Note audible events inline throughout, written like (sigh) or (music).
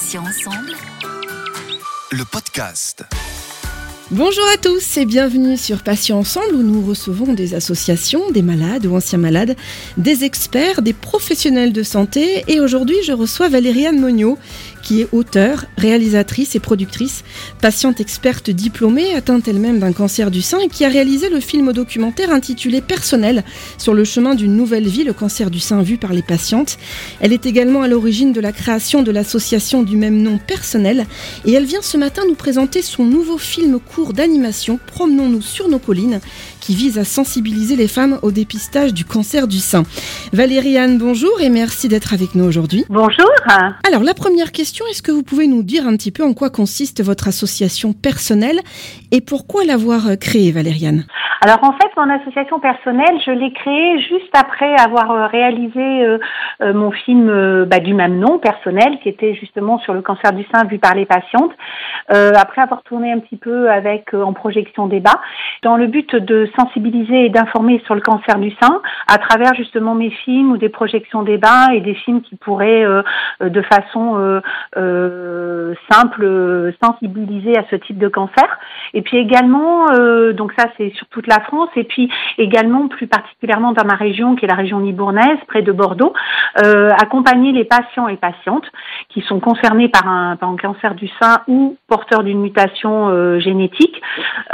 Passions ensemble. Le podcast. Bonjour à tous et bienvenue sur Patients Ensemble où nous recevons des associations, des malades ou anciens malades, des experts, des professionnels de santé et aujourd'hui je reçois Valériane Monio qui est auteure, réalisatrice et productrice, patiente experte diplômée, atteinte elle-même d'un cancer du sein et qui a réalisé le film documentaire intitulé Personnel sur le chemin d'une nouvelle vie, le cancer du sein vu par les patientes. Elle est également à l'origine de la création de l'association du même nom Personnel et elle vient ce matin nous présenter son nouveau film court d'animation Promenons-nous sur nos collines qui vise à sensibiliser les femmes au dépistage du cancer du sein. Valérie Anne, bonjour et merci d'être avec nous aujourd'hui. Bonjour. Alors la première question, est-ce que vous pouvez nous dire un petit peu en quoi consiste votre association personnelle et pourquoi l'avoir créée, Valériane? Alors en fait, mon association personnelle, je l'ai créée juste après avoir euh, réalisé euh, euh, mon film bah, du même nom, personnel, qui était justement sur le cancer du sein vu par les patientes. après avoir tourné un petit peu avec en projection débat, dans le but de sensibiliser et d'informer sur le cancer du sein à travers justement mes films ou des projections débat et des films qui pourraient de façon simple sensibiliser à ce type de cancer. Puis également, donc ça c'est sur toute la France et puis également plus particulièrement dans ma région qui est la région libournaise près de Bordeaux, euh, accompagner les patients et patientes qui sont concernés par un, cancer du sein ou porteurs d'une mutation euh, génétique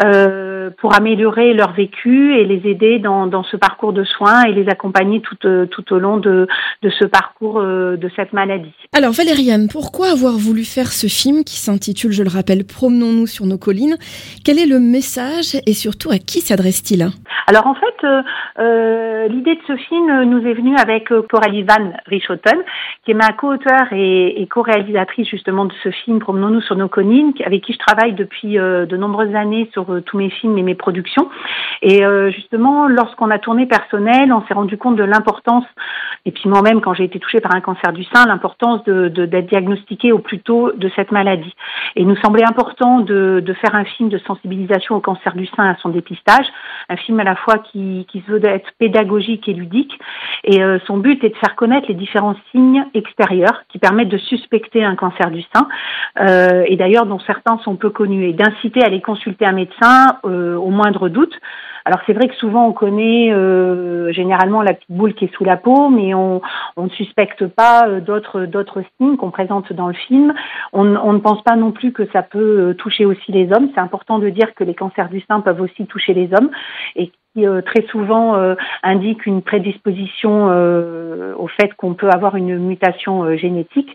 euh, pour améliorer leur vécu et les aider dans, ce parcours de soins et les accompagner tout, au long de ce parcours de cette maladie. Alors Valériane, pourquoi avoir voulu faire ce film qui s'intitule, je le rappelle, Promenons-nous sur nos collines? Quel est le message et surtout à qui s'adresse alors en fait, euh, euh, l'idée de ce film nous est venue avec euh, Coralie Van Richotten, qui est ma co-auteure et, co-réalisatrice justement de ce film Promenons-nous sur nos collines, avec qui je travaille depuis de nombreuses années sur tous mes films et mes productions. Et justement, lorsqu'on a tourné personnel, on s'est rendu compte de l'importance, et puis moi-même quand j'ai été touchée par un cancer du sein, l'importance de, d'être diagnostiquée au plus tôt de cette maladie. Et il nous semblait important de, faire un film de sensibilisation au cancer du sein à son dépistage un film à la fois qui, se veut être pédagogique et ludique. Et euh, son but est de faire connaître les différents signes extérieurs qui permettent de suspecter un cancer du sein, euh, et d'ailleurs dont certains sont peu connus, et d'inciter à aller consulter un médecin euh, au moindre doute. Alors c'est vrai que souvent on connaît euh, généralement la petite boule qui est sous la peau, mais on, ne suspecte pas euh, d'autres d'autres signes qu'on présente dans le film. On, on, ne pense pas non plus que ça peut euh, toucher aussi les hommes. C'est important de dire que les cancers du sein peuvent aussi toucher les hommes qui euh, très souvent euh, indique une prédisposition euh, au fait qu'on peut avoir une mutation génétique.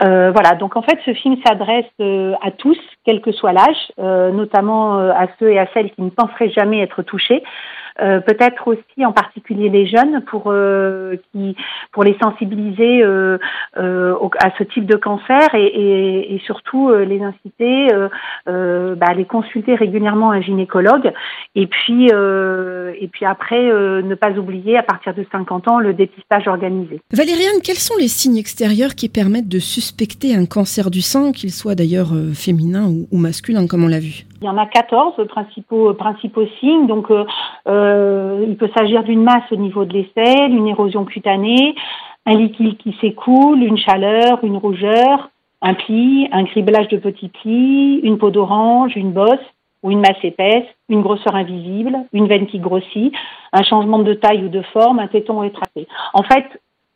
voilà, donc en fait ce film s'adresse à tous, quel que soit l'âge, notamment à ceux et à celles qui ne penseraient jamais être touchés. Euh, peut-être aussi en particulier les jeunes pour euh, pour les sensibiliser euh, à ce type de cancer et, surtout les inciter bah, à les consulter régulièrement un gynécologue et puis et puis après ne pas oublier à partir de 50 ans le dépistage organisé. Valériane, quels sont les signes extérieurs qui permettent de suspecter un cancer du sein, qu'il soit d'ailleurs féminin ou masculin comme on l'a vu? Il y en a 14 principaux, principaux signes. Donc, euh, euh, il peut s'agir d'une masse au niveau de l'aisselle, une érosion cutanée, un liquide qui s'écoule, une chaleur, une rougeur, un pli, un criblage de petits plis, une peau d'orange, une bosse ou une masse épaisse, une grosseur invisible, une veine qui grossit, un changement de taille ou de forme, un téton rétracté. En fait,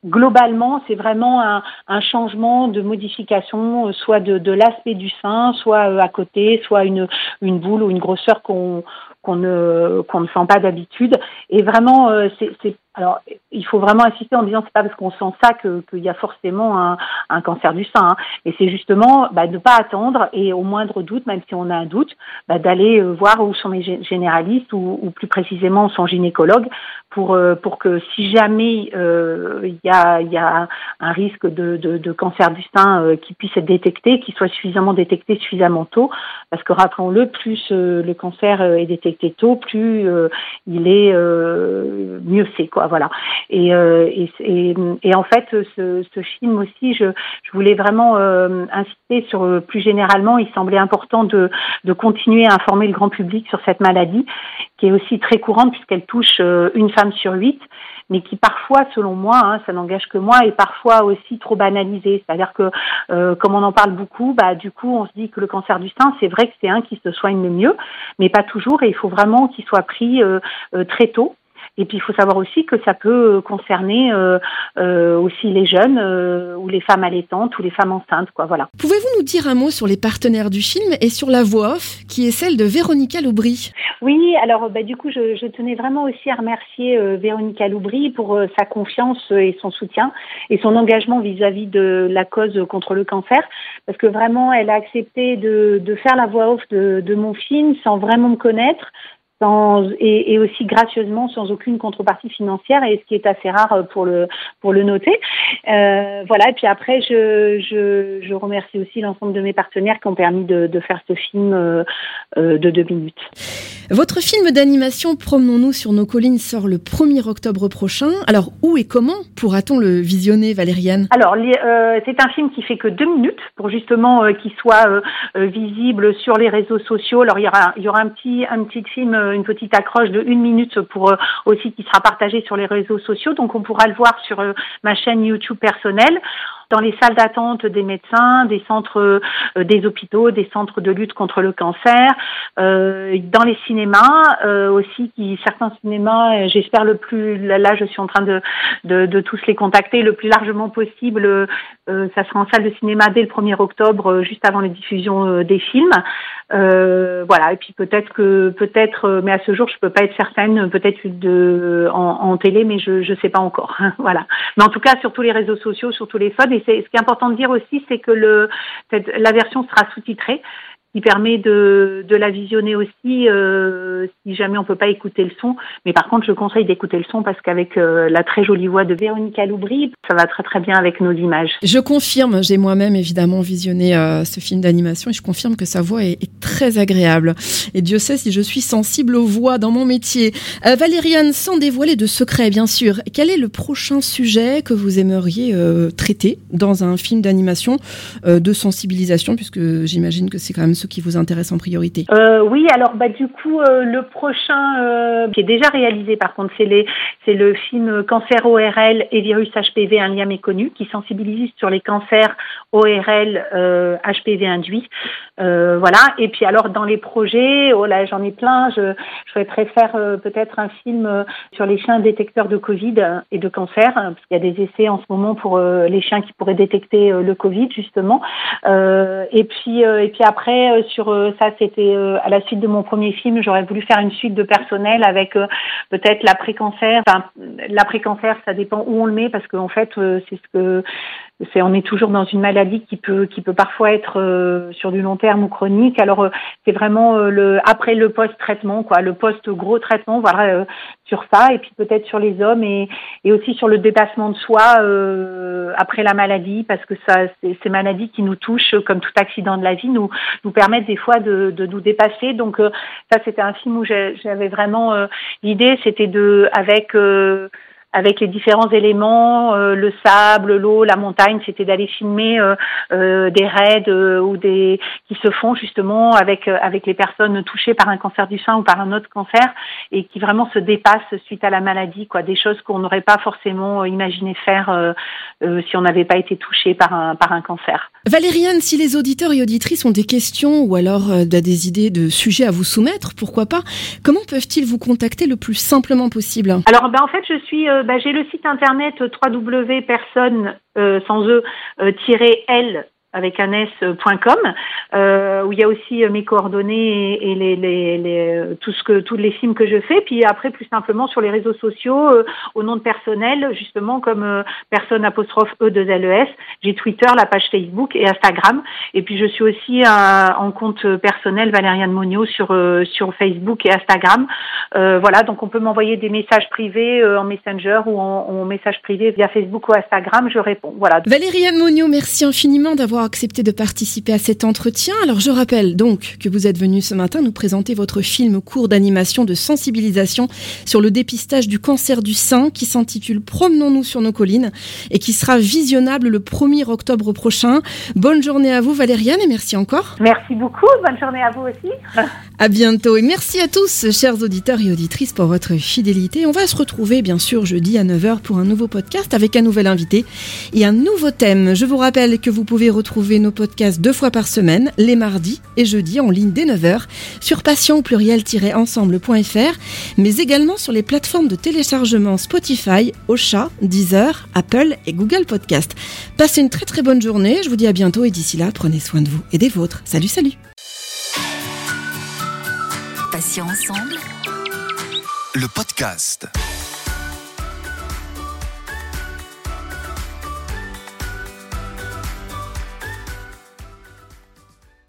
globalement, c'est vraiment un, changement de modification, euh, soit de, l'aspect du sein, soit euh, à côté, soit une, boule ou une grosseur qu'on qu'on ne qu'on ne sent pas d'habitude. Et vraiment, euh, c'est alors, il faut vraiment insister en disant c'est pas parce qu'on sent ça qu'il y a forcément un, cancer du sein. Hein. Et c'est justement bah, de ne pas attendre et au moindre doute, même si on a un doute, bah, d'aller euh, voir où sont les généralistes ou, plus précisément son gynécologue pour euh, pour que si jamais euh, il y, a, y a un risque de, cancer du sein qui puisse être détecté, qu'il soit suffisamment détecté suffisamment tôt, parce que rappelons-le, plus le cancer est détecté tôt, plus il est mieux c'est quoi voilà. Et, et, et, en fait, ce, ce film aussi, je, je voulais vraiment insister sur plus généralement, il semblait important de, de continuer à informer le grand public sur cette maladie, qui est aussi très courante puisqu'elle touche une femme sur huit mais qui parfois, selon moi, hein, ça n'engage que moi, est parfois aussi trop banalisé. C'est-à-dire que, euh, comme on en parle beaucoup, bah, du coup, on se dit que le cancer du sein, c'est vrai que c'est un qui se soigne le mieux, mais pas toujours, et il faut vraiment qu'il soit pris euh, euh, très tôt. Et puis il faut savoir aussi que ça peut euh, concerner euh, euh, aussi les jeunes ou les femmes allaitantes ou les femmes enceintes, quoi. Voilà. Pouvez-vous nous dire un mot sur les partenaires du film et sur la voix off qui est celle de Véronica Loubry? Oui, alors bah, du coup je, je, tenais vraiment aussi à remercier Véronica Loubry pour sa confiance et son soutien et son engagement vis-à-vis de la cause contre le cancer parce que vraiment elle a accepté de, de faire la voix off de, de mon film sans vraiment me connaître sans, et, et, aussi gracieusement sans aucune contrepartie financière et ce qui est assez rare pour le pour le noter. Euh, voilà et puis après je, je, je remercie aussi l'ensemble de mes partenaires qui ont permis de, de faire ce film euh, euh de deux minutes. Votre film d'animation Promenons-nous sur nos collines sort le 1er octobre prochain. Alors où et comment pourra-t-on le visionner Valériane? Alors euh, c'est un film qui fait que deux minutes pour justement euh, qu'il soit euh, visible sur les réseaux sociaux. Alors il y aura il y aura un petit un petit film euh, une petite accroche de une minute pour euh, aussi qui sera partagée sur les réseaux sociaux. Donc on pourra le voir sur euh, ma chaîne YouTube personnelle dans les salles d'attente des médecins, des centres, des hôpitaux, des centres de lutte contre le cancer, dans les cinémas aussi, qui certains cinémas, j'espère le plus, là je suis en train de, de, tous les contacter le plus largement possible. ça sera en salle de cinéma dès le 1er octobre, juste avant les diffusions des films. voilà, et puis peut-être que peut-être mais à ce jour, je peux pas être certaine, peut-être de en, en, télé, mais je je sais pas encore. (laughs) voilà. Mais en tout cas, sur tous les réseaux sociaux, sur tous les phones. Et ce qui est important de dire aussi, c'est que la version sera sous-titrée qui permet de, la visionner aussi euh, si jamais on peut pas écouter le son. Mais par contre, je conseille d'écouter le son parce qu'avec euh, la très jolie voix de Véronique Aloubry, ça va très très bien avec nos images. Je confirme, j'ai moi-même évidemment visionné euh, ce film d'animation et je confirme que sa voix est, est, très agréable. Et Dieu sait si je suis sensible aux voix dans mon métier. Valériane, sans dévoiler de secrets bien sûr, quel est le prochain sujet que vous aimeriez traiter dans un film d'animation de sensibilisation? Puisque j'imagine que c'est quand même ce qui vous intéresse en priorité? Euh, Oui, alors bah, du coup, euh, le prochain euh, qui est déjà réalisé par contre, c'est le film Cancer ORL et virus HPV, un lien méconnu, qui sensibilise sur les cancers ORL HPV induits. voilà, et puis alors dans les projets, oh là j'en ai plein, je, je souhaiterais faire peut-être un film sur les chiens détecteurs de Covid et de cancer, parce qu'il y a des essais en ce moment pour les chiens qui pourraient détecter le Covid justement. et puis et puis après euh, sur euh, ça, c'était euh, à la suite de mon premier film. J'aurais voulu faire une suite de personnel avec peut-être l'après-cancer. Enfin, l'après-cancer, ça dépend où on le met parce qu'en fait, c'est ce que c'est on est toujours dans une maladie qui peut qui peut parfois être sur du long terme ou chronique. Alors c'est vraiment le après le post traitement quoi, le post gros traitement voilà sur ça et puis peut-être sur les hommes et et aussi sur le dépassement de soi après la maladie parce que ça ces maladies qui nous touchent comme tout accident de la vie nous nous permettent des fois de de nous dépasser. Donc ça c'était un film où j'avais vraiment l'idée c'était de avec avec les différents éléments, euh, le sable, l'eau, la montagne, c'était d'aller filmer euh, euh, des raids ou des qui se font justement avec avec les personnes touchées par un cancer du sein ou par un autre cancer et qui vraiment se dépassent suite à la maladie, quoi, des choses qu'on n'aurait pas forcément imaginé faire si on n'avait pas été touché par un par un cancer. Valériane, si les auditeurs et auditrices ont des questions ou alors des idées de sujets à vous soumettre, pourquoi pas Comment peuvent-ils vous contacter le plus simplement possible? Alors ben en fait je suis bah, j'ai le site internet www.personne euh, sans e l avec un s.com euh, où il y a aussi euh, mes coordonnées et, les, les, les, euh, tout ce que tous les films que je fais. Puis après plus simplement sur les réseaux sociaux au nom de personnel justement comme personne apostrophe e 2 les j'ai Twitter la page Facebook et Instagram. Et puis je suis aussi en compte personnel Valériane Monio sur sur Facebook et Instagram. Voilà donc on peut m'envoyer des messages privés en Messenger ou en, en message privé via Facebook ou Instagram je réponds. Voilà. Valériane Monio merci infiniment d'avoir d'avoir accepté de participer à cet entretien. Alors je rappelle donc que vous êtes venu ce matin nous présenter votre film court d'animation de sensibilisation sur le dépistage du cancer du sein qui s'intitule Promenons-nous sur nos collines et qui sera visionnable le 1er octobre prochain. Bonne journée à vous Valériane et merci encore. Merci beaucoup, bonne journée à vous aussi. À bientôt et merci à tous chers auditeurs et auditrices pour votre fidélité. On va se retrouver bien sûr jeudi à 9h pour un nouveau podcast avec un nouvel invité et un nouveau thème. Je vous rappelle que vous pouvez retrouver nos podcasts deux fois par semaine, les mardis et jeudis en ligne dès 9h sur passion pluriel-ensemble.fr, mais également sur les plateformes de téléchargement Spotify, Ocha, Deezer, Apple et Google Podcast. Passez une très très bonne journée, je vous dis à bientôt et d'ici là, prenez soin de vous et des vôtres. Salut salut Passion ensemble. Le podcast.